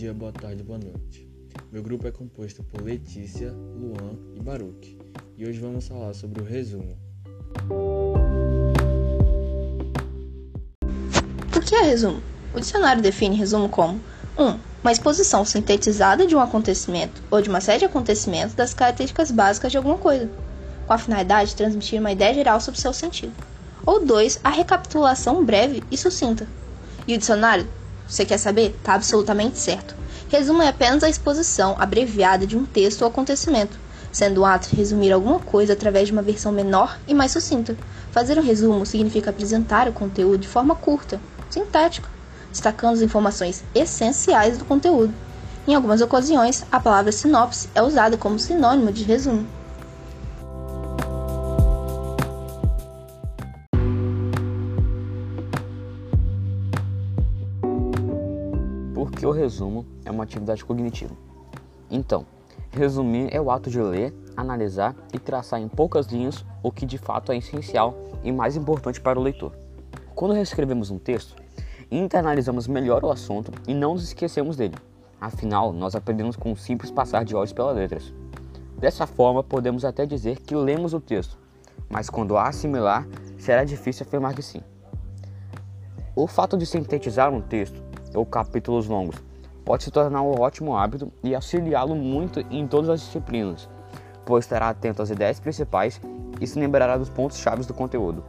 dia, boa tarde, boa noite. Meu grupo é composto por Letícia, Luan e Baruch, e hoje vamos falar sobre o resumo. O que é resumo? O dicionário define resumo como 1. Um, uma exposição sintetizada de um acontecimento ou de uma série de acontecimentos das características básicas de alguma coisa, com a finalidade de transmitir uma ideia geral sobre seu sentido. Ou 2. A recapitulação breve e sucinta. E o dicionário você quer saber? Tá absolutamente certo. Resumo é apenas a exposição abreviada de um texto ou acontecimento, sendo o ato de resumir alguma coisa através de uma versão menor e mais sucinta. Fazer um resumo significa apresentar o conteúdo de forma curta, sintética, destacando as informações essenciais do conteúdo. Em algumas ocasiões, a palavra sinopse é usada como sinônimo de resumo. Porque o resumo é uma atividade cognitiva. Então, resumir é o ato de ler, analisar e traçar em poucas linhas o que de fato é essencial e mais importante para o leitor. Quando reescrevemos um texto, internalizamos melhor o assunto e não nos esquecemos dele. Afinal, nós aprendemos com um simples passar de olhos pelas letras. Dessa forma, podemos até dizer que lemos o texto, mas quando assimilar, será difícil afirmar que sim. O fato de sintetizar um texto ou capítulos longos. Pode se tornar um ótimo hábito e auxiliá-lo muito em todas as disciplinas, pois estará atento às ideias principais e se lembrará dos pontos chaves do conteúdo.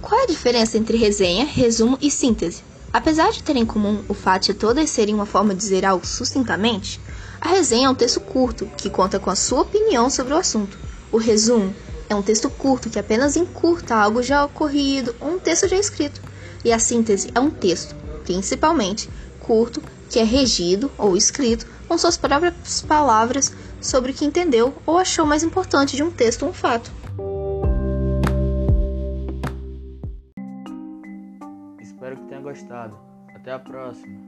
Qual é a diferença entre resenha, resumo e síntese? Apesar de ter em comum o fato de todas serem uma forma de dizer algo sucintamente, a resenha é um texto curto que conta com a sua opinião sobre o assunto. O resumo é um texto curto que apenas encurta algo já ocorrido ou um texto já escrito. E a síntese é um texto, principalmente curto, que é regido ou escrito com suas próprias palavras sobre o que entendeu ou achou mais importante de um texto ou um fato. Espero que tenha gostado. Até a próxima.